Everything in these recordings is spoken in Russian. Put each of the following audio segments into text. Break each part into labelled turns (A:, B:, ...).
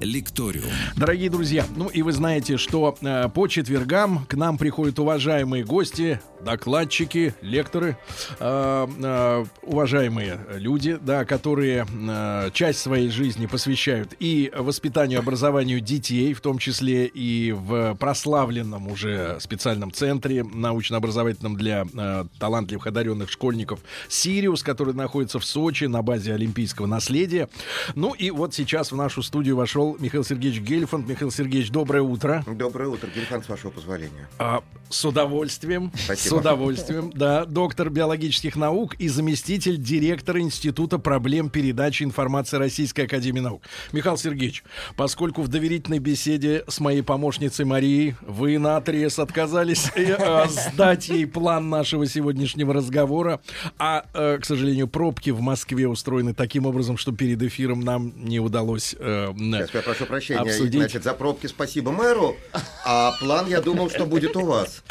A: Лекториум.
B: Дорогие друзья, ну и вы знаете, что э, по четвергам к нам приходят уважаемые гости, докладчики, лекторы, э, э, уважаемые люди, да, которые э, часть своей жизни посвящают и воспитанию, образованию детей, в том числе и в прославленном уже специальном центре научно-образовательном для э, талантливых одаренных школьников Сириус, который находится в Сочи на базе Олимпийского наследия. Ну и вот сейчас в нашу студию вошел Михаил Сергеевич Гельфанд. Михаил Сергеевич, доброе утро.
C: Доброе утро, Гельфанд, с вашего позволения.
B: А, с удовольствием.
C: Спасибо.
B: С удовольствием, да. Доктор биологических наук и заместитель директора Института проблем передачи информации Российской Академии Наук. Михаил Сергеевич, поскольку в доверительной беседе с моей помощницей Марией вы на отрез отказались э, э, сдать ей план нашего сегодняшнего разговора, а, э, к сожалению, пробки в Москве устроены таким образом, что перед эфиром нам не удалось э,
C: я прошу прощения.
B: Обсудить.
C: Значит, за пробки спасибо мэру, а план, я думал, что будет у вас.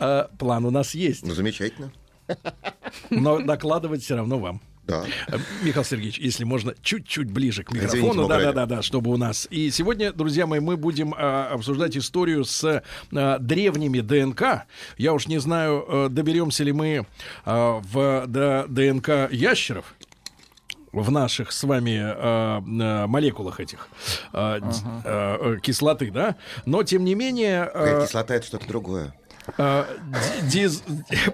B: э, план у нас есть,
C: Ну, замечательно.
B: но докладывать все равно вам.
C: Да.
B: Э, Михаил Сергеевич, если можно, чуть-чуть ближе к микрофону, да,
C: Маврелий.
B: да, да, да, чтобы у нас. И сегодня, друзья мои, мы будем а, обсуждать историю с а, древними ДНК. Я уж не знаю, э, доберемся ли мы а, в до ДНК ящеров в наших с вами а, молекулах этих а, д- а, э, кислоты, да. Но тем не менее. А,
C: кислота это что-то другое.
B: Ди- диз-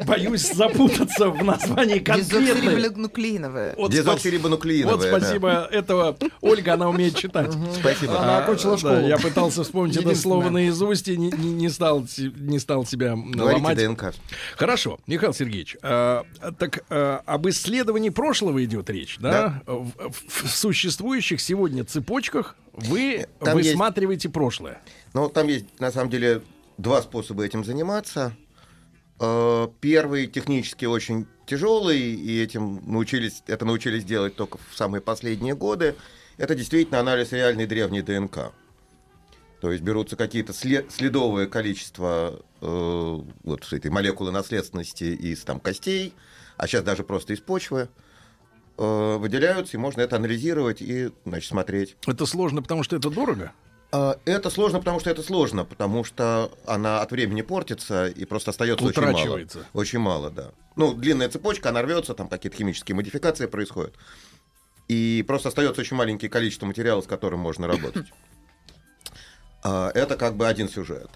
B: боюсь запутаться в названии конкретной.
D: Дезоксирибонуклеиновая.
B: Вот
C: Дезоксирибонуклеиновая,
B: Вот
C: да.
B: спасибо. Этого Ольга, она умеет читать.
C: Спасибо.
E: Она окончила
B: да,
E: школу.
B: я пытался вспомнить это слово наизусть и не, не- стал, не стал себя
C: Говорите
B: ломать.
C: ДНК.
B: Хорошо, Михаил Сергеевич, а, так а, об исследовании прошлого идет речь, да? В, в- в существующих сегодня цепочках вы
C: Там есть-
B: высматриваете прошлое.
C: Ну, там есть, на самом деле, два способа этим заниматься. Э, Первый технически очень тяжелый, и этим научились, это научились делать только в самые последние годы. Это действительно анализ реальной древней ДНК. То есть берутся какие-то след- следовое количество э, вот этой молекулы наследственности из там, костей, а сейчас даже просто из почвы, э, выделяются, и можно это анализировать и значит, смотреть.
B: Это сложно, потому что это дорого.
C: А, Это сложно, потому что это сложно, потому что она от времени портится и просто остается очень мало. Очень мало, да. Ну, длинная цепочка, она рвется, там какие-то химические модификации происходят. И просто остается очень маленькое количество материала, с которым можно работать. А, Это как бы один сюжет.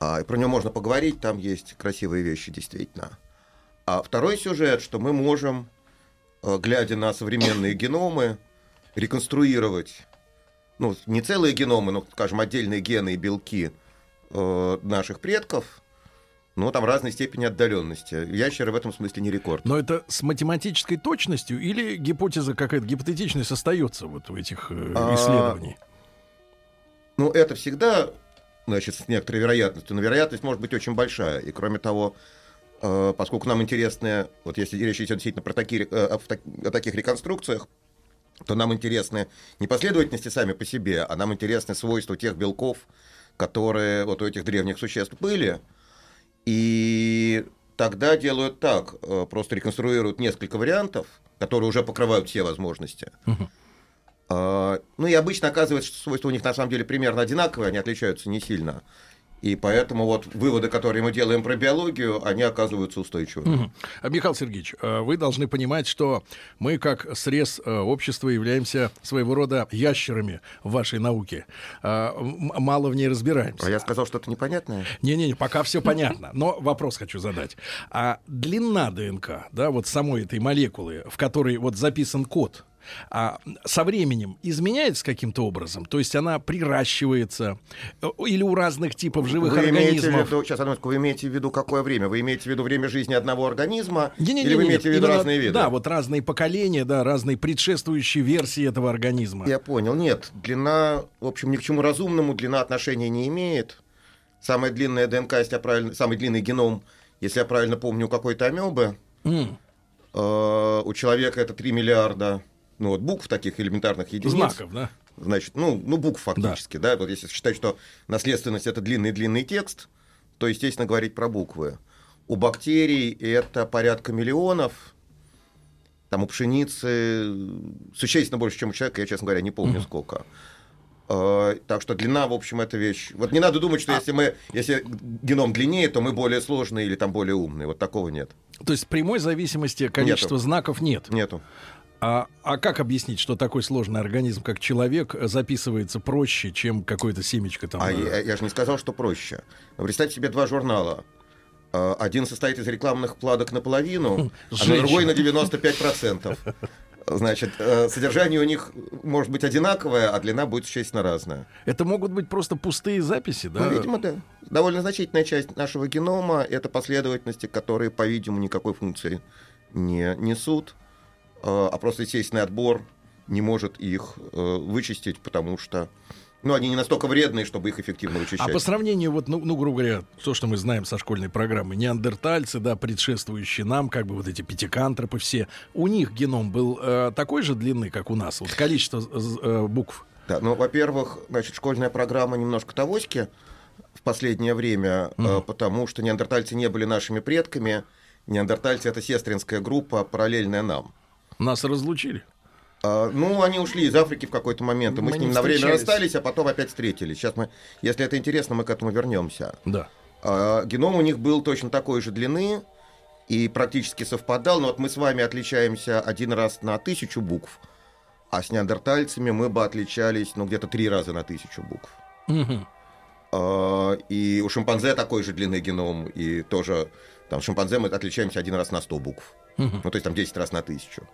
C: А, и Про него можно поговорить, там есть красивые вещи, действительно. А второй сюжет, что мы можем, глядя на современные геномы, реконструировать ну, не целые геномы, но, скажем, отдельные гены и белки э, наших предков, но там разной степени отдаленности. Ящеры в этом смысле не рекорд.
B: Но это с математической точностью или гипотеза какая-то гипотетичность остается вот в этих э,
C: А,
B: исследованиях?
C: Ну, это всегда, значит, с некоторой вероятностью, но вероятность может быть очень большая. И кроме того, э, поскольку нам интересны, вот если речь идет действительно про такие, э, о, о таких реконструкциях, то нам интересны не последовательности сами по себе, а нам интересны свойства тех белков, которые вот у этих древних существ были. И тогда делают так, э, просто реконструируют несколько вариантов, которые уже покрывают все возможности. А, Ну и обычно оказывается, что свойства у них на самом деле примерно одинаковые, они отличаются не сильно. И поэтому вот выводы, которые мы делаем про биологию, они оказываются устойчивыми.
B: А, Михаил Сергеевич, э, вы должны понимать, что мы, как срез э, общества, являемся своего рода ящерами в вашей науке. А, Мало в ней разбираемся.
C: А я сказал что-то непонятное?
B: Не-не-не, пока все понятно. Но вопрос хочу задать. А длина ДНК, да, вот самой этой молекулы, в которой вот записан код, а со временем изменяется каким-то образом? То есть она приращивается? э, Или у разных типов живых
C: вы
B: организмов?
C: виду, сейчас, одну вы имеете в виду какое время? Вы имеете в виду время жизни одного организма?
B: Не-не-не-не,
C: или вы имеете в виду
B: именно-
C: разные виды?
B: Да, вот разные поколения, да, разные предшествующие версии этого организма.
C: Я понял. Нет, длина, в общем, ни к чему разумному длина отношения не имеет. Самая длинная ДНК, если я правильно, самый длинный геном, если я правильно помню, у какой-то амебы,
B: М.
C: Э, у человека это 3 миллиарда ну, вот букв таких элементарных единиц.
B: Знаков, да?
C: Значит, ну, ну букв фактически, да. да. Вот если считать, что наследственность это длинный-длинный текст, то, естественно, говорить про буквы. У бактерий это порядка миллионов, там у пшеницы существенно больше, чем у человека, я, честно говоря, не помню mm-hmm. сколько. Uh, так что длина, в общем, это вещь. Вот не надо думать, что а... если мы, если геном длиннее, то мы более сложные или там более умные. Вот такого нет.
B: То есть прямой зависимости количества Нету. знаков нет.
C: Нету.
B: А, а как объяснить, что такой сложный организм, как человек, записывается проще, чем какое-то семечко там?
C: А я, я же не сказал, что проще. Представьте себе два журнала. А, один состоит из рекламных вкладок наполовину, а другой на 95%. Значит, э, содержание у них может быть одинаковое, а длина будет существенно разная.
B: Это могут быть просто пустые записи, да?
C: Ну, видимо, да. Довольно значительная часть нашего генома — это последовательности, которые, по-видимому, никакой функции не несут, э, а просто естественный отбор не может их э, вычистить, потому что ну, они не настолько вредные, чтобы их эффективно вычищать.
B: А по сравнению, вот, ну, ну, грубо говоря, то, что мы знаем со школьной программы, неандертальцы, да, предшествующие нам, как бы вот эти пятикантропы все, у них геном был э, такой же длины, как у нас, вот количество э, букв?
C: Да, ну, во-первых, значит, школьная программа немножко тавоськи в последнее время, mm. э, потому что неандертальцы не были нашими предками, неандертальцы — это сестринская группа, параллельная нам.
B: Нас разлучили?
C: А, ну, они ушли из Африки в какой-то момент, и мы, мы с ним на время расстались, а потом опять встретились. Сейчас мы, если это интересно, мы к этому вернемся.
B: Да.
C: А, геном у них был точно такой же длины и практически совпадал, но вот мы с вами отличаемся один раз на тысячу букв, а с неандертальцами мы бы отличались, ну, где-то три раза на тысячу букв. Угу. А, и у шимпанзе такой же длинный геном, и тоже там шимпанзе мы отличаемся один раз на сто букв. Угу. Ну, то есть там 10 раз на тысячу.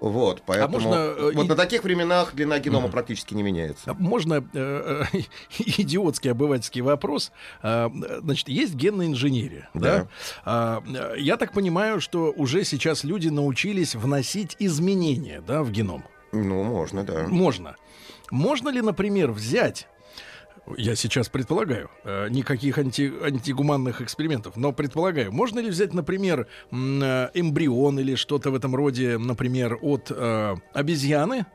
C: Вот, поэтому а можно, э, вот и... на таких временах длина генома mm. практически не меняется. А
B: можно э, э, идиотский обывательский вопрос. А, значит, есть генная инженерия, да? да? А, я так понимаю, что уже сейчас люди научились вносить изменения, да, в геном.
C: Ну, можно, да.
B: Можно. Можно ли, например, взять я сейчас предполагаю, э, никаких анти, антигуманных экспериментов, но предполагаю, можно ли взять, например, э, эмбрион или что-то в этом роде, например, от э, обезьяны,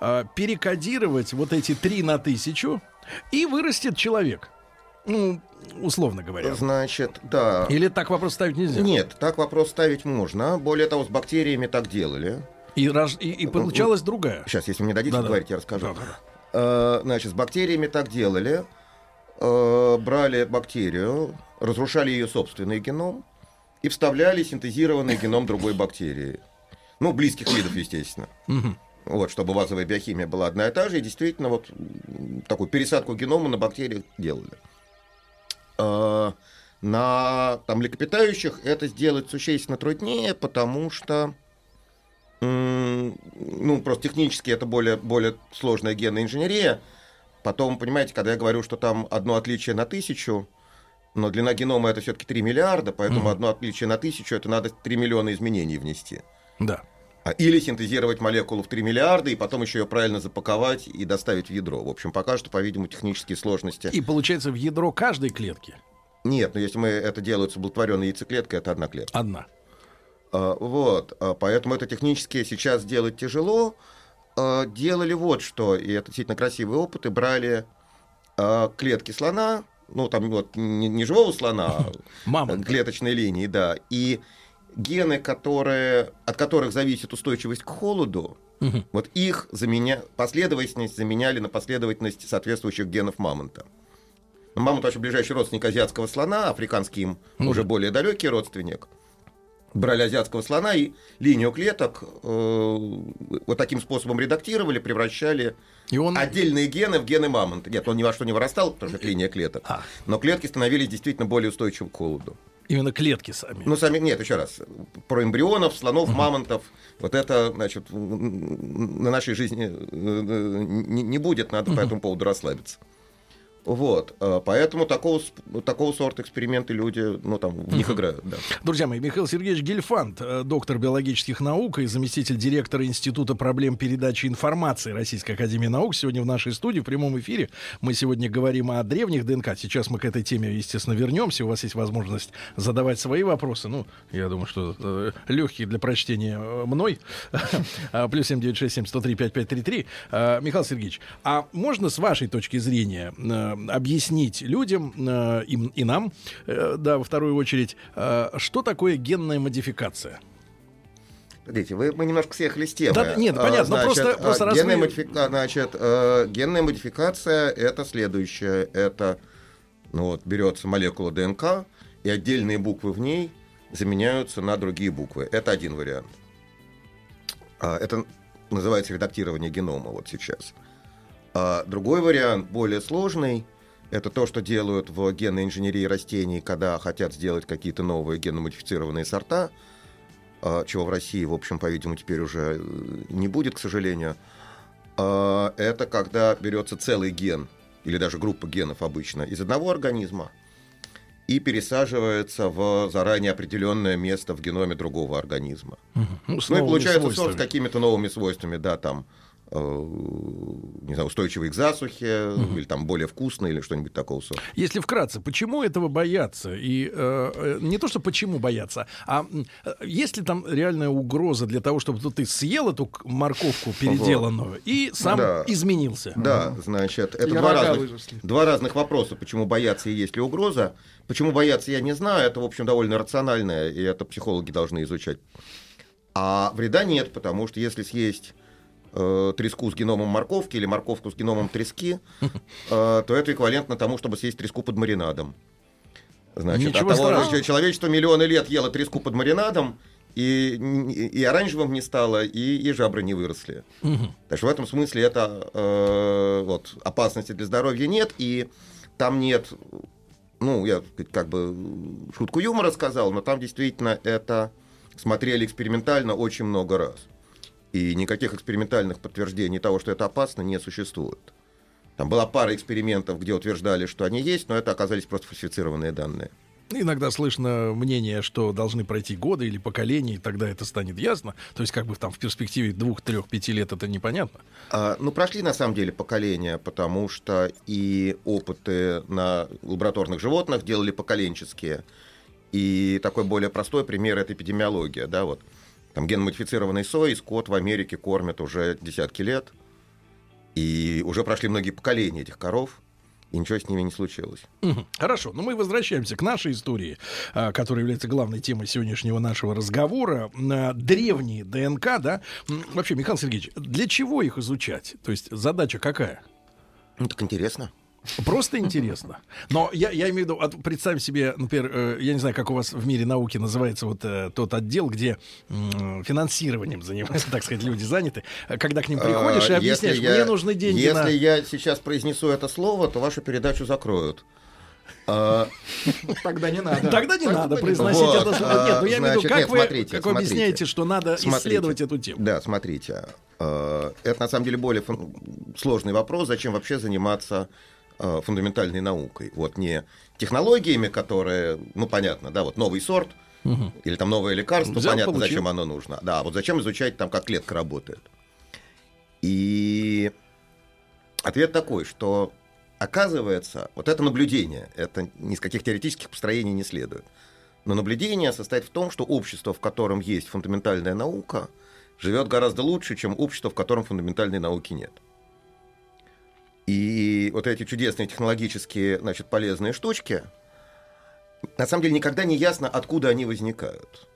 B: э, перекодировать вот эти три на тысячу, и вырастет человек. Ну, условно говоря.
C: Значит, да.
B: Или так вопрос ставить нельзя?
C: Нет, так вопрос ставить можно. Более того, с бактериями так делали.
B: И, и, и получалась другая.
C: Сейчас, если мне дадите да, говорить, я расскажу. Да, да. Э, значит, с бактериями так делали. Э, брали бактерию, разрушали ее собственный геном и вставляли синтезированный геном другой бактерии. Ну, близких видов, естественно. Вот, чтобы базовая биохимия была одна и та же, и действительно вот такую пересадку генома на бактериях делали. Э, на там, млекопитающих это сделать существенно труднее, потому что ну, просто технически это более, более сложная генная инженерия. Потом, понимаете, когда я говорю, что там одно отличие на тысячу, но длина генома это все-таки 3 миллиарда, поэтому mm. одно отличие на тысячу это надо 3 миллиона изменений внести.
B: Да.
C: А, или синтезировать молекулу в 3 миллиарда и потом еще ее правильно запаковать и доставить в ядро. В общем, пока что, по-видимому, технические сложности.
B: И получается в ядро каждой клетки?
C: Нет, но если мы это делают с облутворенной яйцеклеткой, это одна клетка.
B: Одна.
C: А, вот, а, поэтому это технически сейчас делать тяжело. А, делали вот что, и это действительно красивые опыты, брали клетки слона, ну там вот не, живого слона, а клеточной линии, да, и гены, которые, от которых зависит устойчивость к холоду, угу. вот их заменя... последовательность заменяли на последовательность соответствующих генов мамонта. Мамонт вообще ближайший родственник азиатского слона, африканский им ну, уже более далекий родственник брали азиатского слона и линию клеток э, вот таким способом редактировали, превращали и он... отдельные гены в гены мамонта. Нет, он ни во что не вырастал, потому что это линия клеток. А. Но клетки становились действительно более устойчивы к холоду.
B: Именно клетки сами.
C: Ну, сами, нет, еще раз. Про эмбрионов, слонов, угу. мамонтов. Вот это, значит, на нашей жизни э, не, не будет, надо угу. по этому поводу расслабиться. Вот, э, поэтому такого, такого сорта эксперименты люди, ну, там, в них играют, да.
B: Друзья мои, Михаил Сергеевич Гельфанд, э, доктор биологических наук и заместитель директора Института проблем передачи информации Российской Академии Наук, сегодня в нашей студии, в прямом эфире. Мы сегодня говорим о древних ДНК. Сейчас мы к этой теме, естественно, вернемся. У вас есть возможность задавать свои вопросы. Ну, я думаю, что э, легкие для прочтения мной. Плюс семь девять шесть семь сто три пять пять три три. Михаил Сергеевич, а можно с вашей точки зрения объяснить людям э, им, и нам, э, да, во вторую очередь, э, что такое генная модификация?
C: Смотрите, вы, мы немножко съехали с темы. Да,
B: нет, понятно, значит, просто, просто
C: генная, вы... модифика... значит, э, генная модификация это следующее. Это ну вот, берется молекула ДНК, и отдельные буквы в ней заменяются на другие буквы. Это один вариант. А, это называется редактирование генома вот сейчас. А другой вариант, более сложный, это то, что делают в генной инженерии растений, когда хотят сделать какие-то новые генно-модифицированные сорта, а, чего в России, в общем, по-видимому, теперь уже э, не будет, к сожалению. А, это когда берется целый ген, или даже группа генов обычно, из одного организма, и пересаживается в заранее определенное место в геноме другого организма. Угу. Ну, ну и получается сорт с какими-то новыми свойствами, да, там не знаю, устойчивый к засухе, угу. или там более вкусный, или что-нибудь такого сорта.
B: Если вкратце, почему этого боятся? И э, э не то, что почему боятся, а э, есть ли там реальная угроза для того, чтобы ты съел эту морковку переделанную вот. и сам да. изменился?
C: Да, угу. значит, это два разных, два разных вопроса, почему боятся и есть ли угроза. Почему боятся, я не знаю, это, в общем, довольно рациональное, и это психологи должны изучать. А вреда нет, потому что если съесть э, треску с геномом морковки или морковку с геномом трески, э, то это эквивалентно тому, чтобы съесть треску под маринадом. Значит, Ничего от того, страшного. человечество миллионы лет ело треску под маринадом, и, и оранжевым не стало, и, и жабры не выросли. Угу. Так что в этом смысле это э, вот, опасности для здоровья нет, и там нет, ну, я как бы шутку юмора сказал, но там действительно это смотрели экспериментально очень много раз. И никаких экспериментальных подтверждений того, что это опасно, не существует. Там была пара экспериментов, где утверждали, что они есть, но это оказались просто фальсифицированные данные.
B: Иногда слышно мнение, что должны пройти годы или поколения, и тогда это станет ясно. То есть, как бы там в перспективе двух, трех, пяти лет это непонятно.
C: А, ну, прошли на самом деле поколения, потому что и опыты на лабораторных животных делали поколенческие. И такой более простой пример это эпидемиология, да, вот. Там генмодифицированной сои скот в Америке кормят уже десятки лет. И уже прошли многие поколения этих коров и ничего с ними не случилось.
B: Хорошо, но мы возвращаемся к нашей истории, а, которая является главной темой сегодняшнего нашего разговора. Древние ДНК, да? Вообще, Михаил Сергеевич, для чего их изучать? То есть задача какая?
C: Ну, так интересно.
B: Просто интересно. Но я, я имею в виду, вот представь себе, например, э, я не знаю, как у вас в мире науки называется вот э, тот отдел, где э, финансированием занимаются, так сказать, люди заняты. Когда к ним приходишь и а, объясняешь, мне нужны деньги
C: Если на... я сейчас произнесу это слово, то вашу передачу закроют.
B: А, Тогда не надо. Тогда не надо произносить это. Нет, ну я имею в виду, как вы объясняете, что надо исследовать эту тему?
C: Да, смотрите. Э, это на самом деле более сложный вопрос, зачем вообще заниматься Э, фундаментальной наукой. Вот не технологиями, которые, ну понятно, да, вот новый сорт, угу. или там новое лекарство, Взял, понятно, получил. зачем оно нужно. Да, вот зачем изучать там, как клетка работает. И ответ такой, что оказывается, вот это наблюдение, это ни с каких теоретических построений не следует. Но наблюдение состоит в том, что общество, в котором есть фундаментальная наука, живет гораздо лучше, чем общество, в котором фундаментальной науки нет. И вот эти чудесные технологические, значит, полезные штучки, на самом деле никогда не ясно, откуда они возникают.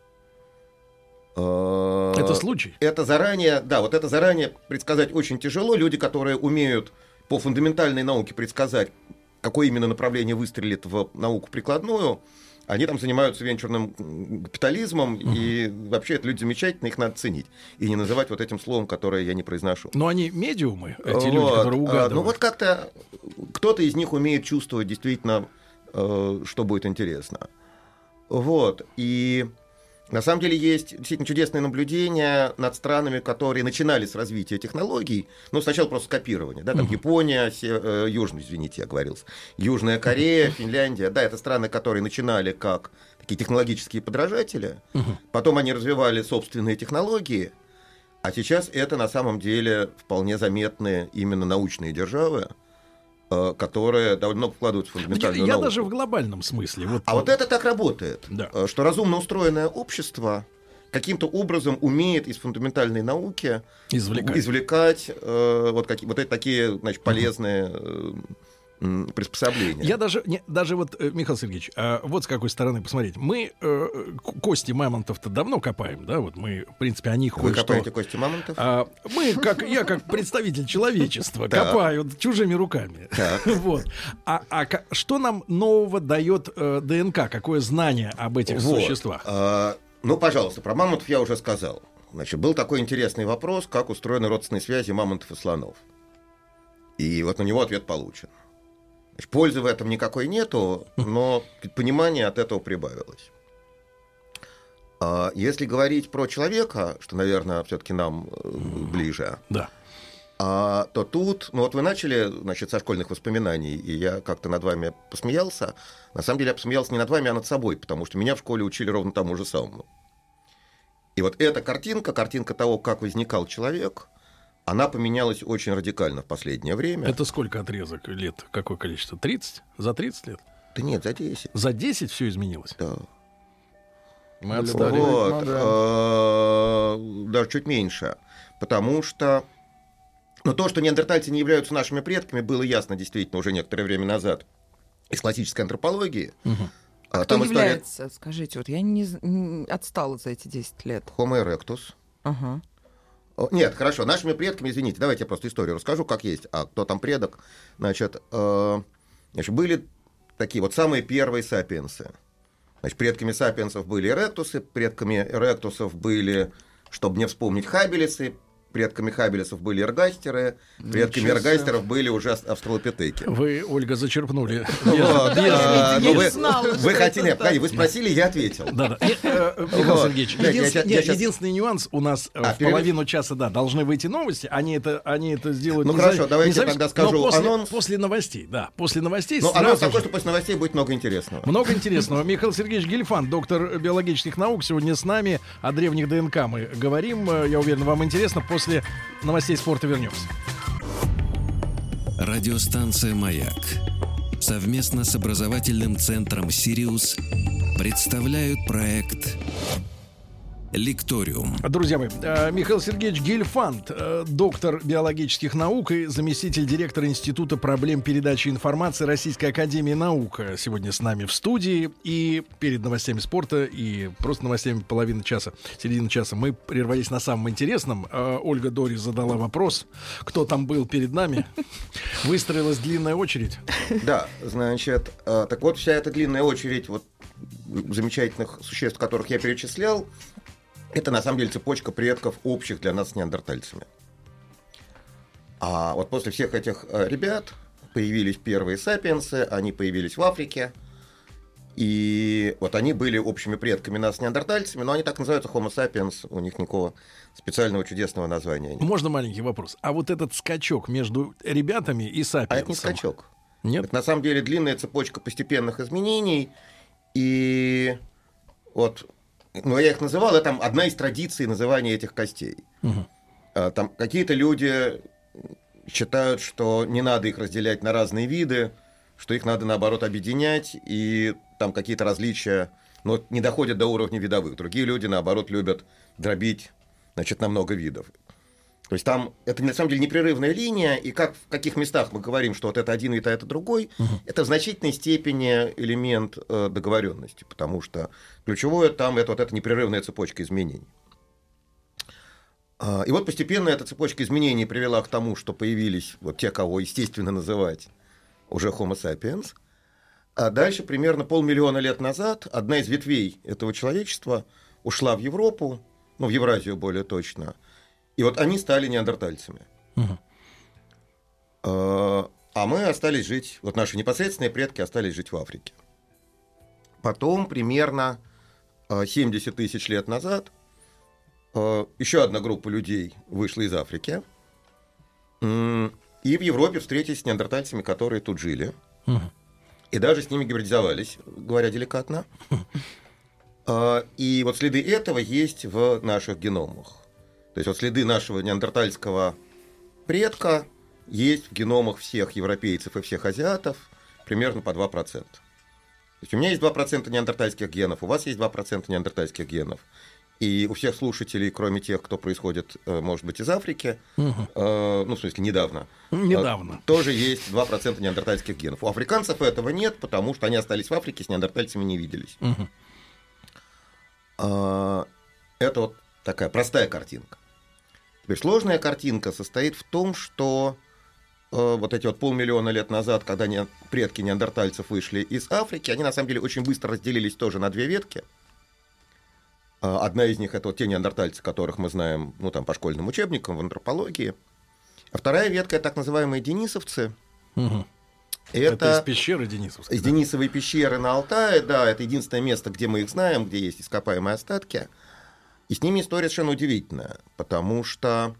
B: А, это случай?
C: Это заранее, да, вот это заранее предсказать очень тяжело. Люди, которые умеют по фундаментальной науке предсказать, какое именно направление выстрелит в науку прикладную, они там занимаются венчурным капитализмом, угу. и вообще это люди замечательные, их надо ценить. И не называть вот этим словом, которое я не произношу.
B: Но они медиумы, эти вот. люди, которые угадывают.
C: Ну вот как-то кто-то из них умеет чувствовать действительно, э, что будет интересно. Вот. И На самом деле есть действительно чудесные наблюдения над странами, которые начинали с развития технологий. Ну, сначала просто копирование. Да, там uh-huh. Япония, се, э, Южная, извините, я говорился. Южная Корея. Финляндия. Да, это страны, которые начинали как такие технологические подражатели. Uh-huh. Потом они развивали собственные технологии. А сейчас это на самом деле вполне заметные именно научные державы, которые давно вкладывают в фундаментальную
B: Я
C: науку.
B: даже в глобальном смысле. Вот...
C: А вот это так работает,
B: да.
C: Э, что разумно устроенное общество каким-то образом умеет из фундаментальной науки
B: извлекать,
C: извлекать э, вот, какие, вот эти такие значит, полезные э, приспособления.
B: Я даже, не, даже вот, э, Михаил Сергеевич, а вот с какой стороны посмотреть. Мы э, кости мамонтов-то давно копаем, да? Вот мы, в принципе, о них
C: Вы копаете кости мамонтов?
B: А, мы, как я, как представитель человечества, копаю чужими руками. Вот. А, а что нам нового дает э, ДНК? Какое знание об этих вот. существах?
C: А, ну, пожалуйста, про мамонтов я уже сказал. Значит, был такой интересный вопрос, как устроены родственные связи мамонтов и слонов. И вот на него ответ получен. Пользы в этом никакой нету, но понимание от этого прибавилось. А если говорить про человека, что, наверное, все-таки нам э, ближе,
B: да.
C: а, то тут, ну вот вы начали, значит, со школьных воспоминаний, и я как-то над вами посмеялся. На самом деле я посмеялся не над вами, а над собой, потому что меня в школе учили ровно тому же самому. И вот эта картинка, картинка того, как возникал человек – она поменялась очень радикально в последнее время.
B: Это сколько отрезок лет? Какое количество? 30? За 30 лет?
C: Да нет, за 10.
B: За 10 все изменилось?
C: Да.
B: Мы отстали.
C: Вот, э, даже чуть меньше. Потому что но то, что неандертальцы не являются нашими предками, было ясно действительно уже некоторое время назад из классической антропологии.
D: Угу. А Кто является, история... скажите, вот я не, не отстала за эти 10 лет.
C: Homo erectus.
D: Ага.
C: Нет, хорошо, нашими предками, извините, давайте я просто историю расскажу, как есть, а кто там предок. Значит, э, значит были такие вот самые первые сапиенсы. Значит, предками сапиенсов были эректусы, предками эректусов были, чтобы не вспомнить хабелисы, предками хабелесов были эргастеры, предками Ничего эргастеров были уже австралопитеки.
B: Вы, Ольга, зачерпнули.
C: Вы хотели, вы спросили, я ответил.
B: Э, Михаил Сергеевич, единственный нюанс у нас э, а, в половину часа, да, должны выйти новости, они это, они это сделают.
C: Ну хорошо, давайте тогда скажу анонс.
B: После новостей, да, после новостей.
C: Ну анонс такой, что после новостей будет много интересного.
B: Много интересного. Михаил Сергеевич Гельфан, доктор биологических наук, сегодня с нами о древних ДНК мы говорим. Я уверен, вам интересно. После После новостей спорта вернемся.
A: Радиостанция «Маяк» совместно с образовательным центром «Сириус» представляют проект Лекториум.
B: Друзья мои, э, Михаил Сергеевич Гельфанд, э, доктор биологических наук и заместитель директора Института проблем передачи информации Российской Академии Наук сегодня с нами в студии. И перед новостями спорта и просто новостями половины часа, середины часа мы прервались на самом интересном. Э, Ольга Дори задала вопрос, кто там был перед нами. Выстроилась длинная очередь.
C: Да, значит, так вот вся эта длинная очередь вот замечательных существ, которых я перечислял, это на самом деле цепочка предков общих для нас с неандертальцами. А вот после всех этих э, ребят появились первые сапиенсы, они появились в Африке, и вот они были общими предками нас с неандертальцами, но они так называются Homo sapiens, у них никакого специального чудесного названия нет.
B: Можно маленький вопрос? А вот этот скачок между ребятами и сапиенсом? А
C: это не скачок.
B: Нет?
C: Это на самом деле длинная цепочка постепенных изменений, и вот ну, я их называл, это там одна из традиций называния этих костей. Угу. Там какие-то люди считают, что не надо их разделять на разные виды, что их надо, наоборот, объединять, и там какие-то различия но не доходят до уровня видовых. Другие люди, наоборот, любят дробить значит, на много видов. То есть там это на самом деле непрерывная линия, и как в каких местах мы говорим, что вот это один вид, а это другой, угу. это в значительной степени элемент э, договоренности, потому что ключевое там это вот эта непрерывная цепочка изменений. А, и вот постепенно эта цепочка изменений привела к тому, что появились вот те, кого естественно называть уже Homo sapiens. А дальше, примерно полмиллиона лет назад, одна из ветвей этого человечества ушла в Европу, ну, в Евразию более точно – и вот они стали неандертальцами. Угу. А мы остались жить, вот наши непосредственные предки остались жить в Африке. Потом примерно 70 тысяч лет назад еще одна группа людей вышла из Африки. И в Европе встретились с неандертальцами, которые тут жили. И даже с ними гибридизовались, говоря деликатно. И вот следы этого есть в наших геномах. То есть вот следы нашего неандертальского предка есть в геномах всех европейцев и всех азиатов примерно по 2%. То есть у меня есть 2% неандертальских генов, у вас есть 2% неандертальских генов. И у всех слушателей, кроме тех, кто происходит, э, может быть, из Африки, угу. э, ну, в смысле, недавно,
B: недавно.
C: Э, тоже есть 2% неандертальских генов. У африканцев этого нет, потому что они остались в Африке, с неандертальцами не виделись. Угу. Э, это вот такая простая картинка. Теперь сложная картинка состоит в том, что э, вот эти вот полмиллиона лет назад, когда не, предки неандертальцев вышли из Африки, они на самом деле очень быстро разделились тоже на две ветки – а, одна из них это вот те неандертальцы, которых мы знаем ну, там, по школьным учебникам в антропологии. А вторая ветка это так называемые денисовцы.
B: Угу. Это, это из пещеры Денисовской.
C: Из да? Денисовой пещеры на Алтае, да, это единственное место, где мы их знаем, где есть ископаемые остатки. И с ними история совершенно удивительная, потому что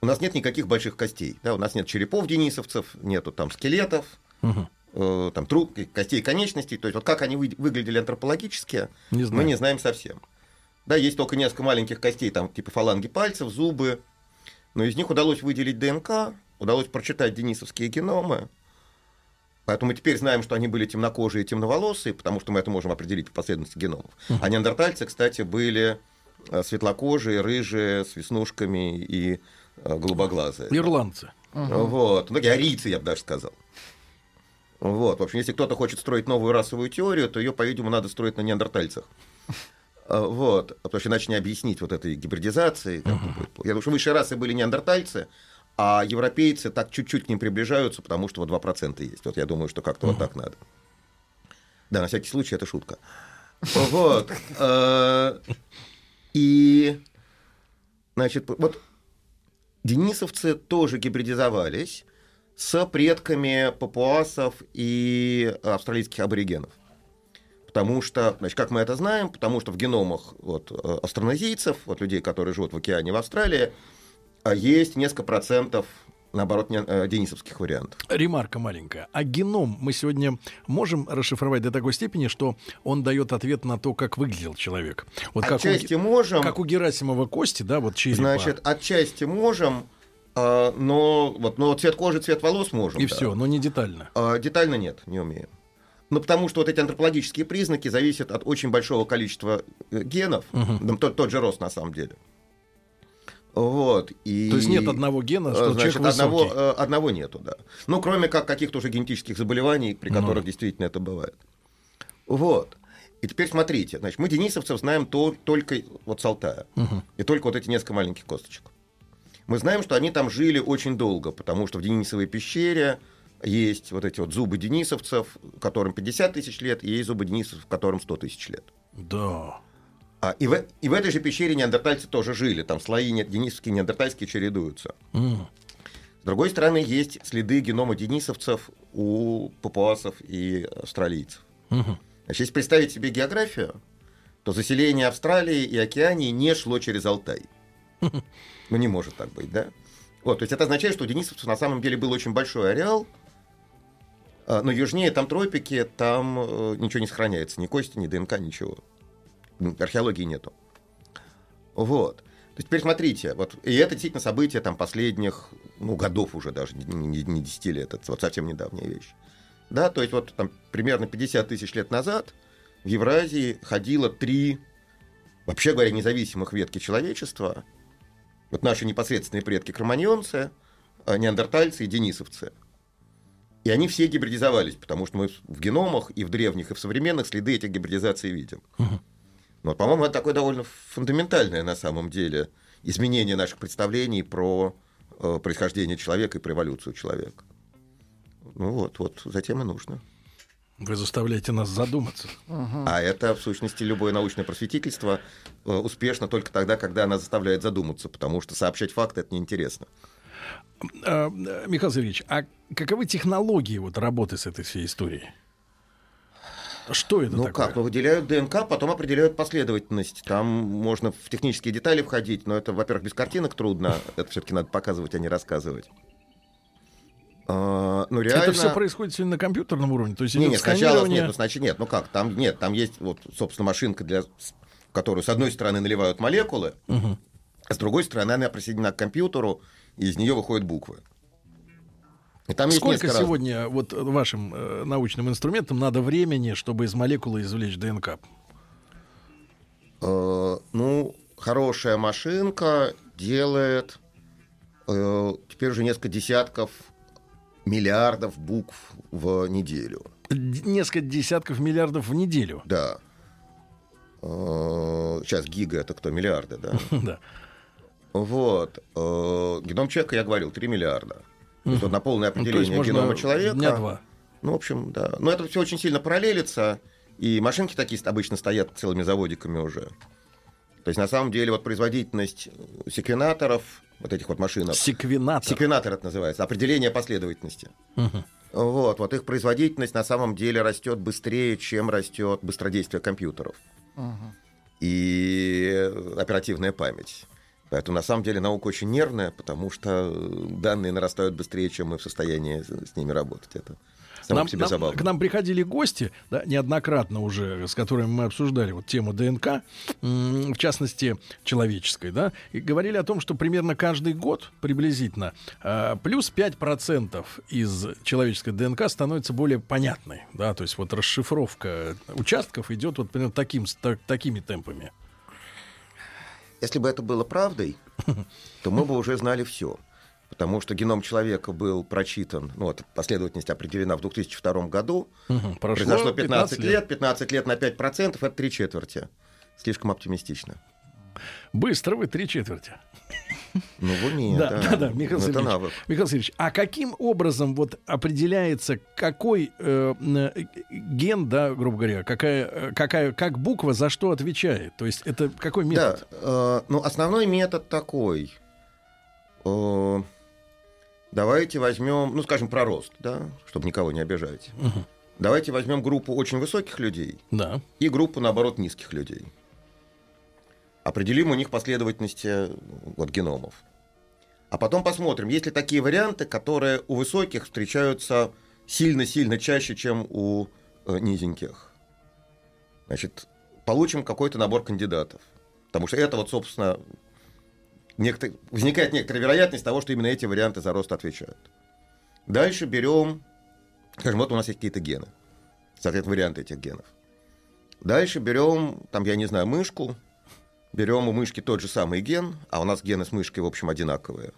C: у нас нет никаких больших костей. Да, у нас нет черепов денисовцев, нету там скелетов, угу. э, там труп, костей конечностей. То есть вот как они вы, выглядели антропологически, не мы не знаем совсем. Да, есть только несколько маленьких костей, там типа фаланги пальцев, зубы. Но из них удалось выделить ДНК, удалось прочитать денисовские геномы. Поэтому мы теперь знаем, что они были темнокожие и темноволосые, потому что мы это можем определить по последовательности геномов. Uh-huh. А неандертальцы, кстати, были светлокожие, рыжие, с веснушками и э, голубоглазые.
B: Ирландцы.
C: Uh-huh. Вот. Ну, арийцы, я бы даже сказал. Вот. В общем, если кто-то хочет строить новую расовую теорию, то ее, по-видимому, надо строить на неандертальцах. А, вот, потому что иначе не объяснить вот этой гибридизации. Uh-huh. Я думаю, что высшие расы были неандертальцы, а европейцы так чуть-чуть к ним приближаются, потому что вот 2% есть. Вот я думаю, что как-то uh-huh. вот так надо. Да, на всякий случай, это шутка. Вот. И, значит, вот денисовцы тоже гибридизовались с предками папуасов и австралийских аборигенов. Потому что, значит, как мы это знаем, потому что в геномах вот, э, астронезийцев, вот людей, которые живут в океане в Австралии, а, есть несколько процентов наоборот, не, э, денисовских вариантов.
B: Ремарка маленькая. А геном мы сегодня можем расшифровать до такой степени, что он дает ответ на то, как выглядел человек.
C: Вот отчасти как у, можем.
B: Как у Герасимова кости, да, вот черепа.
C: Значит, отчасти можем, а, но вот, но цвет кожи, цвет волос можем.
B: И
C: да.
B: все, но не детально.
C: А, детально нет, не умеем. Ну, потому что вот эти антропологические признаки зависят от очень большого количества э, генов, угу. тот, тот же рост на самом деле. Вот,
B: и, То есть нет одного гена, что значит, человек
C: одного, э, одного нету, да. Ну, кроме как каких-то уже генетических заболеваний, при ну. которых ну. действительно это бывает. Вот. И теперь смотрите, значит, мы денисовцев знаем то, только вот с Алтая. Угу. И только вот эти несколько маленьких косточек. Мы знаем, что они там жили очень долго, потому что в Денисовой пещере есть вот эти вот зубы денисовцев, которым 50 тысяч лет, и есть зубы денисовцев, которым 100 тысяч лет.
B: Да.
C: А, и, в, и в этой же пещере неандертальцы тоже жили. Там слои не, денисовские и неандертальские чередуются. Mm. С другой стороны, есть следы генома денисовцев у папуасов и австралийцев. Mm-hmm. Значит, если представить себе географию, то заселение Австралии и Океании не шло через Алтай. Ну, не может так быть, да? Вот, то есть это означает, что у денисовцев на самом деле был очень большой ареал, а, но южнее там тропики, там э, ничего не сохраняется, ни кости, ни ДНК, ничего. Археологии нету. Вот. То есть теперь смотрите, вот, и это действительно событие там последних, ну, годов уже даже, не, не, не 10 лет, это вот совсем недавняя вещь. Да, то есть вот там примерно 50 тысяч лет назад в Евразии ходило три, вообще говоря, независимых ветки человечества. Вот наши непосредственные предки кроманьонцы, а, неандертальцы и денисовцы – и они все гибридизовались, потому что мы в геномах и в древних, и в современных следы этих гибридизаций видим. Угу. Но, по-моему, это такое довольно фундаментальное на самом деле изменение наших представлений про э, происхождение человека и про эволюцию человека. Ну вот, вот затем и нужно.
B: Вы заставляете нас задуматься.
C: А это, в сущности, любое научное просветительство э, успешно только тогда, когда оно заставляет задуматься, потому что сообщать факты это неинтересно.
B: А, Михаил Сергеевич, а каковы технологии вот работы с этой всей историей? Что это
C: ну
B: такое?
C: как? Ну, выделяют ДНК, потом определяют последовательность. Там можно в технические детали входить, но это, во-первых, без картинок трудно. Это все-таки надо показывать, а не рассказывать.
B: А, ну, реально... Это все происходит сегодня на компьютерном уровне? То есть
C: нет, нет, сначала нет, ну, значит, нет, ну как, там нет, там есть вот, собственно, машинка, для, в которую с одной стороны наливают молекулы, угу. а с другой стороны она присоединена к компьютеру, и из нее выходят буквы.
B: Там Сколько сегодня раз... вот вашим э, научным инструментам надо времени, чтобы из молекулы извлечь ДНК?
C: Э, ну, хорошая машинка делает э, теперь уже несколько десятков миллиардов букв в неделю.
B: Несколько десятков миллиардов в неделю?
C: Да. Сейчас э, гига это кто? Миллиарды, да?
B: Да.
C: Вот. Э, геном человека, я говорил, 3 миллиарда. Это на полное ну, определение генома человека.
B: Дня два.
C: Ну, в общем, да. Но это все очень сильно параллелится. И машинки такие обычно стоят целыми заводиками уже. То есть, на самом деле, вот производительность секвенаторов вот этих вот машинок.
B: Секвенатор.
C: Секвенатор это называется. Определение последовательности. Угу. Вот, вот их производительность на самом деле растет быстрее, чем растет быстродействие компьютеров. Угу. И оперативная память. Поэтому на самом деле наука очень нервная, потому что данные нарастают быстрее, чем мы в состоянии с ними работать. Это
B: нам, себе нам, забавно. К нам приходили гости, да, неоднократно уже, с которыми мы обсуждали вот тему ДНК, в частности, человеческой, да, и говорили о том, что примерно каждый год, приблизительно, а, плюс 5% из человеческой ДНК становится более понятной, да, то есть вот расшифровка участков идет вот примерно таким, так, такими темпами.
C: Если бы это было правдой, то мы бы уже знали все потому что геном человека был прочитан, ну, вот, последовательность определена в 2002 году.
B: Угу, прошло
C: Произошло 15, 15 лет. 15 лет на 5%, это три четверти. Слишком оптимистично.
B: Быстро вы три четверти.
C: Ну, в уме,
B: да. Да, да, Михаил, Сергеевич, навык. Михаил Сергеевич, а каким образом вот определяется, какой э, ген, да, грубо говоря, какая, э, какая, как буква за что отвечает? То есть это какой метод?
C: Да, э, ну, основной метод такой. Э, Давайте возьмем, ну, скажем, про рост, да, чтобы никого не обижать. Угу. Давайте возьмем группу очень высоких людей
B: да.
C: и группу, наоборот, низких людей. Определим у них последовательности вот, геномов. А потом посмотрим, есть ли такие варианты, которые у высоких встречаются сильно-сильно чаще, чем у э, низеньких. Значит, получим какой-то набор кандидатов. Потому что это вот, собственно, некотор... возникает некоторая вероятность того, что именно эти варианты за рост отвечают. Дальше берем, скажем, вот у нас есть какие-то гены, соответственно, варианты этих генов. Дальше берем, там, я не знаю, мышку, берем у мышки тот же самый ген, а у нас гены с мышкой, в общем, одинаковые.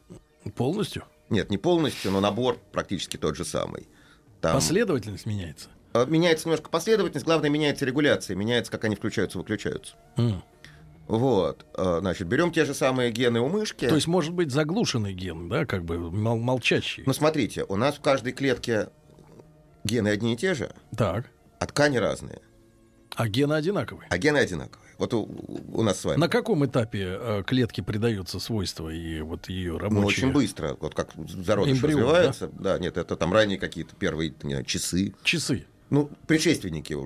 B: Полностью?
C: Нет, не полностью, но набор практически тот же самый.
B: Там... Последовательность меняется?
C: А, меняется немножко последовательность, главное, меняется регуляция, меняется, как они включаются-выключаются. Mm. Вот, э, значит, берем те же самые гены у мышки.
B: То есть, может быть, заглушенный ген, да, как бы мол- молчащий.
C: Ну, смотрите, у нас в каждой клетке гены одни и те же,
B: так.
C: а ткани разные.
B: А гены одинаковые?
C: А гены одинаковые. Вот у, у нас с вами.
B: На каком этапе э, клетки придаются свойства и вот ее рабочие?
C: Ну, очень быстро. Вот как зародыш Эмбрион, развивается. Да? да, нет, это там ранее какие-то первые знаю, часы.
B: Часы
C: ну, предшественники,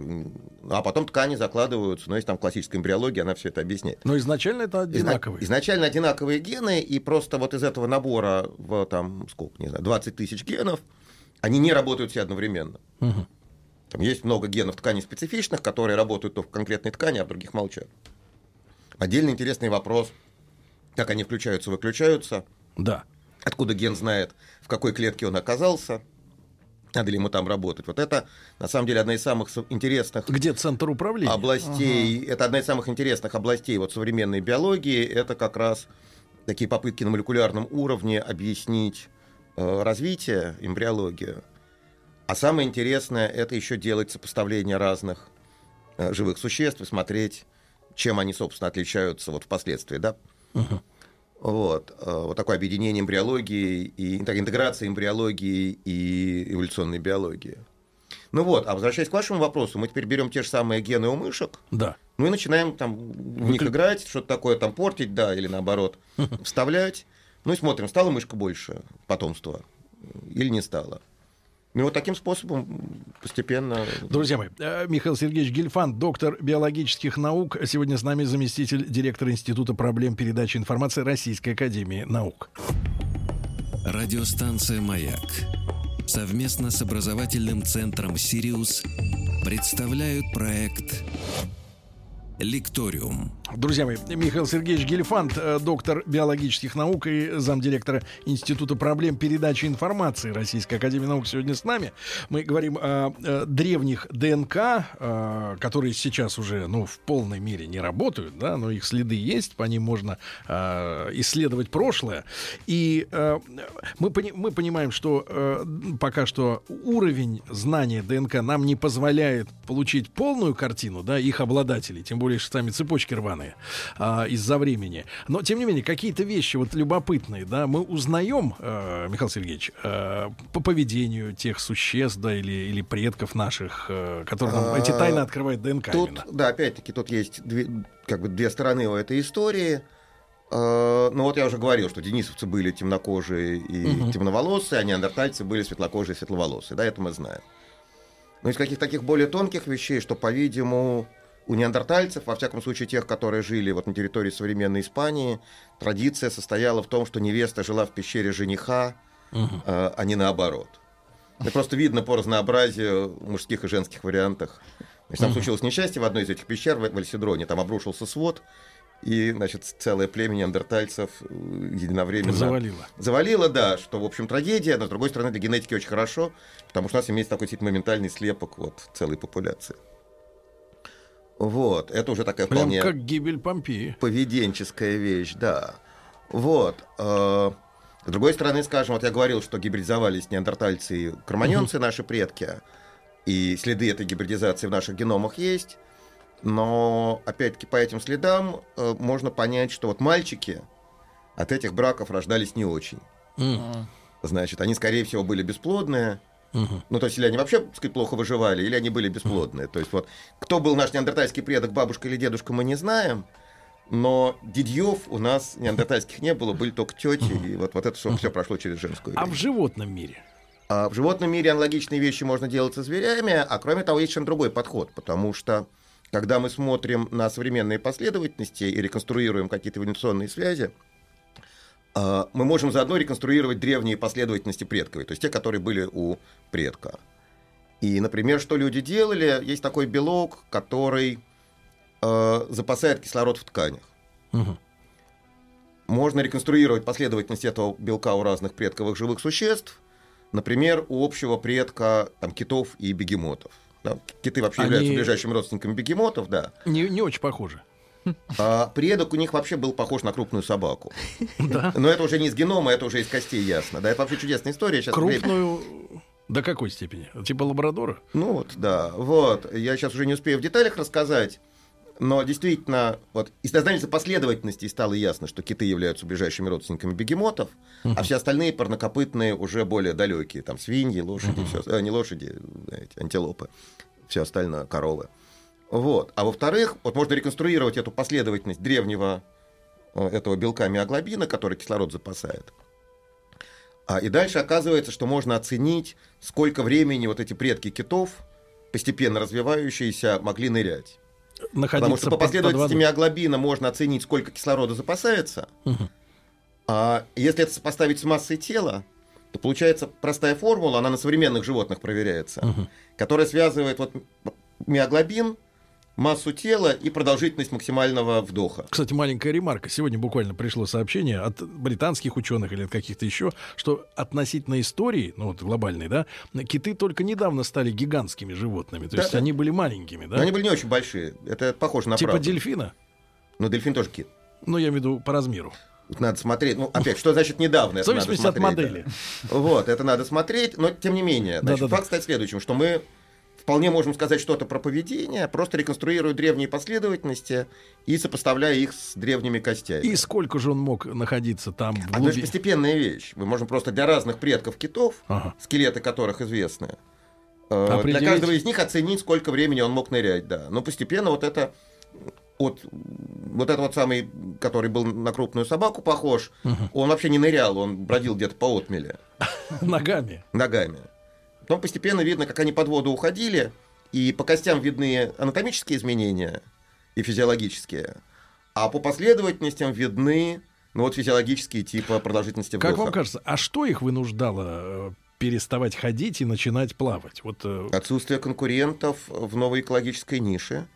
C: а потом ткани закладываются, но есть там классическая эмбриология, она все это объясняет.
B: Но изначально это одинаковые.
C: Изна- изначально одинаковые гены, и просто вот из этого набора в там, сколько, не знаю, 20 тысяч генов, они не работают все одновременно. Угу. Там есть много генов тканей специфичных, которые работают то в конкретной ткани, а в других молчат. Отдельный интересный вопрос, как они включаются-выключаются.
B: Да.
C: Откуда ген знает, в какой клетке он оказался – надо ли ему там работать. Вот это, на самом деле, одна из самых интересных...
B: Где центр управления?
C: Областей. Ага. Это одна из самых интересных областей вот современной биологии. Это как раз такие попытки на молекулярном уровне объяснить э, развитие, эмбриологию. А самое интересное, это еще делать сопоставление разных э, живых существ и смотреть, чем они, собственно, отличаются вот впоследствии, да? Угу. Вот, э, вот такое объединение эмбриологии и интеграция эмбриологии и эволюционной биологии. Ну вот, а возвращаясь к вашему вопросу, мы теперь берем те же самые гены у мышек,
B: да.
C: ну и начинаем там в них играть, что-то такое там портить, да, или наоборот, вставлять. Ну и смотрим, стала мышка больше потомства или не стала. Ну, вот таким способом постепенно...
B: Друзья мои, э, Михаил Сергеевич Гельфан, доктор биологических наук. Сегодня с нами заместитель директора Института проблем передачи информации Российской Академии Наук.
A: Радиостанция «Маяк» совместно с образовательным центром «Сириус» представляют проект Лекториум.
B: Друзья мои, Михаил Сергеевич Гельфанд, э, доктор биологических наук и замдиректора Института проблем передачи информации Российской Академии Наук сегодня с нами. Мы говорим о, о древних ДНК, э, которые сейчас уже ну, в полной мере не работают, да, но их следы есть, по ним можно э, исследовать прошлое. И мы, мы понимаем, что пока что уровень знания ДНК нам не позволяет получить полную картину да, их обладателей, тем более, что сами цепочки рваные а, из-за времени. Но, тем не менее, какие-то вещи вот любопытные, да, мы узнаем, э, Михаил Сергеевич, э, по поведению тех существ, да, или, или предков наших, э, которые нам эти тайны открывает ДНК
C: тут,
B: именно.
C: Да, опять-таки, тут есть две, как бы две стороны у этой истории. Uh, ну вот я уже говорил, что денисовцы были темнокожие и uh-huh. темноволосые, а неандертальцы были светлокожие и светловолосые. Да, это мы знаем. Но из каких-то таких более тонких вещей, что, по-видимому, у неандертальцев, во всяком случае тех, которые жили вот на территории современной Испании, традиция состояла в том, что невеста жила в пещере жениха, угу. э, а не наоборот. Это просто видно по разнообразию мужских и женских вариантах. Значит, там угу. случилось несчастье в одной из этих пещер в Альсидроне, там обрушился свод, и, значит, целое племя неандертальцев э, единовременно...
B: Завалило.
C: Завалило, да, что, в общем, трагедия, но, с другой стороны, для генетики очень хорошо, потому что у нас имеется такой типа моментальный слепок вот целой популяции. Вот, это уже такая
B: Прям
C: вполне...
B: как гибель Помпеи.
C: Поведенческая вещь, да. Вот. Э, с другой стороны, скажем, вот я говорил, что гибридизовались неандертальцы и кроманьонцы, угу. наши предки, и следы этой гибридизации в наших геномах есть, но, опять-таки, по этим следам э, можно понять, что вот мальчики от этих браков рождались не очень. Угу. Значит, они, скорее всего, были бесплодные, Угу. Ну, то есть, или они вообще, так сказать, плохо выживали, или они были бесплодные. Угу. То есть, вот, кто был наш неандертальский предок, бабушка или дедушка, мы не знаем. Но дедьев у нас неандертальских не было, были только тети, угу. и вот, вот это все, все прошло через женскую.
B: А в животном мире?
C: А в животном мире аналогичные вещи можно делать со зверями, а кроме того, есть совершенно другой подход, потому что когда мы смотрим на современные последовательности и реконструируем какие-то эволюционные связи, мы можем заодно реконструировать древние последовательности предковой, то есть те, которые были у предка. И, например, что люди делали, есть такой белок, который э, запасает кислород в тканях. Угу. Можно реконструировать последовательность этого белка у разных предковых живых существ, например, у общего предка там, китов и бегемотов. Да, киты вообще Они... являются ближайшими родственниками бегемотов, да.
B: Не, не очень похожи.
C: А предок у них вообще был похож на крупную собаку. Да. Но это уже не из генома, это уже из костей ясно. Да, это вообще чудесная история.
B: Сейчас крупную... До какой степени? Типа лабрадора?
C: Ну вот, да. Вот. Я сейчас уже не успею в деталях рассказать. Но действительно, вот из дознательства последовательности стало ясно, что киты являются ближайшими родственниками бегемотов, uh-huh. а все остальные парнокопытные уже более далекие, там свиньи, лошади, uh-huh. все, э, не лошади, эти, антилопы, все остальное, коровы. Вот. А во-вторых, вот можно реконструировать эту последовательность древнего э, этого белка миоглобина, который кислород запасает. А, и дальше оказывается, что можно оценить, сколько времени вот эти предки китов, постепенно развивающиеся, могли нырять. Потому что по последовательности миоглобина можно оценить, сколько кислорода запасается. Угу. А если это сопоставить с массой тела, то получается простая формула, она на современных животных проверяется, угу. которая связывает вот миоглобин массу тела и продолжительность максимального вдоха.
B: Кстати, маленькая ремарка. Сегодня буквально пришло сообщение от британских ученых или от каких-то еще, что относительно истории, ну вот глобальной, да, киты только недавно стали гигантскими животными. То да, есть да. они были маленькими, да?
C: Но они были не очень большие. Это похоже на
B: Типа
C: правду.
B: дельфина?
C: Ну, дельфин тоже кит.
B: Ну, я имею в виду по размеру.
C: Надо смотреть. Ну, опять, что значит недавно?
B: В зависимости от модели.
C: Да. Вот, это надо смотреть, но тем не менее. Значит, да, да, факт да. стоит следующим, что мы вполне можем сказать что-то про поведение, просто реконструируя древние последовательности и сопоставляя их с древними костями.
B: И сколько же он мог находиться там?
C: В а это же постепенная вещь. Мы можем просто для разных предков китов, ага. скелеты которых известны, э, Определить... для каждого из них оценить, сколько времени он мог нырять, да. Но постепенно вот это от вот этот вот самый, который был на крупную собаку похож, угу. он вообще не нырял, он бродил где-то по отмеле.
B: Ногами.
C: Ногами. Потом постепенно видно, как они под воду уходили, и по костям видны анатомические изменения и физиологические, а по последовательностям видны ну вот физиологические типа продолжительности
B: вдоха. Как вам кажется, а что их вынуждало э, переставать ходить и начинать плавать? Вот,
C: э, Отсутствие конкурентов в новой экологической нише.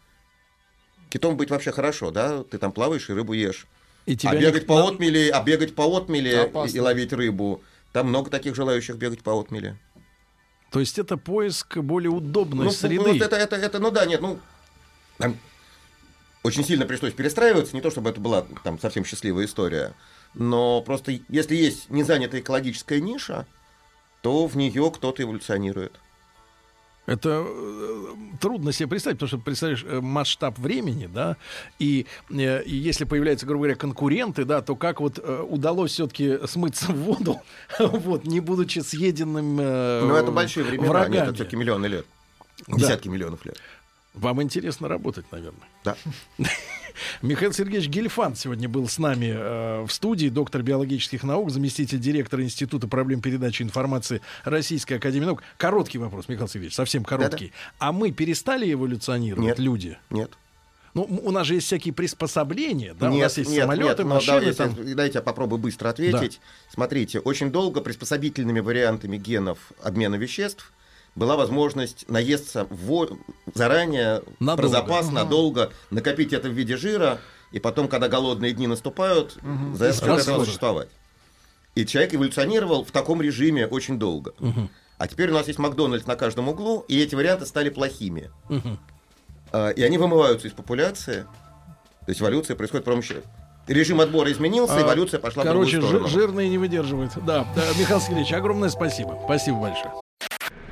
C: Китом быть вообще хорошо, да? Ты там плаваешь и рыбу ешь. И тебя а, бегать по отмели, а бегать по отмеле и, и ловить рыбу, там много таких желающих бегать по отмеле.
B: То есть это поиск более удобной ну, среды.
C: Ну, это, это, это, ну да, нет, ну там очень сильно пришлось перестраиваться, не то чтобы это была там совсем счастливая история, но просто если есть незанятая экологическая ниша, то в нее кто-то эволюционирует.
B: Это э, трудно себе представить, потому что представляешь э, масштаб времени, да, и, э, и если появляются, грубо говоря, конкуренты, да, то как вот удалось все-таки смыться в воду, вот, не будучи съеденным
C: Ну, это большие времена, врагами. нет, это все-таки миллионы лет, десятки да. миллионов лет.
B: Вам интересно работать, наверное.
C: Да.
B: Михаил Сергеевич Гельфанд сегодня был с нами э, в студии, доктор биологических наук, заместитель директора Института проблем передачи информации Российской Академии Наук. Короткий вопрос, Михаил Сергеевич, совсем короткий. Да-да. А мы перестали эволюционировать,
C: нет,
B: люди?
C: Нет.
B: Ну, у нас же есть всякие приспособления, да, нет, у нас есть нет, самолеты, нет, машины.
C: Да, там... Дайте я попробую быстро ответить. Да. Смотрите, очень долго приспособительными вариантами генов обмена веществ была возможность наесться в... заранее, надолго. про запас, угу. надолго, накопить это в виде жира, и потом, когда голодные дни наступают, угу. за это существовать. И человек эволюционировал в таком режиме очень долго. Угу. А теперь у нас есть Макдональдс на каждом углу, и эти варианты стали плохими. Угу. И они вымываются из популяции. То есть эволюция происходит при помощи режим отбора изменился, а, эволюция пошла
B: короче,
C: в другую
B: сторону. жирные не выдерживают. Да, да Михаил Сергеевич, огромное спасибо. Спасибо большое.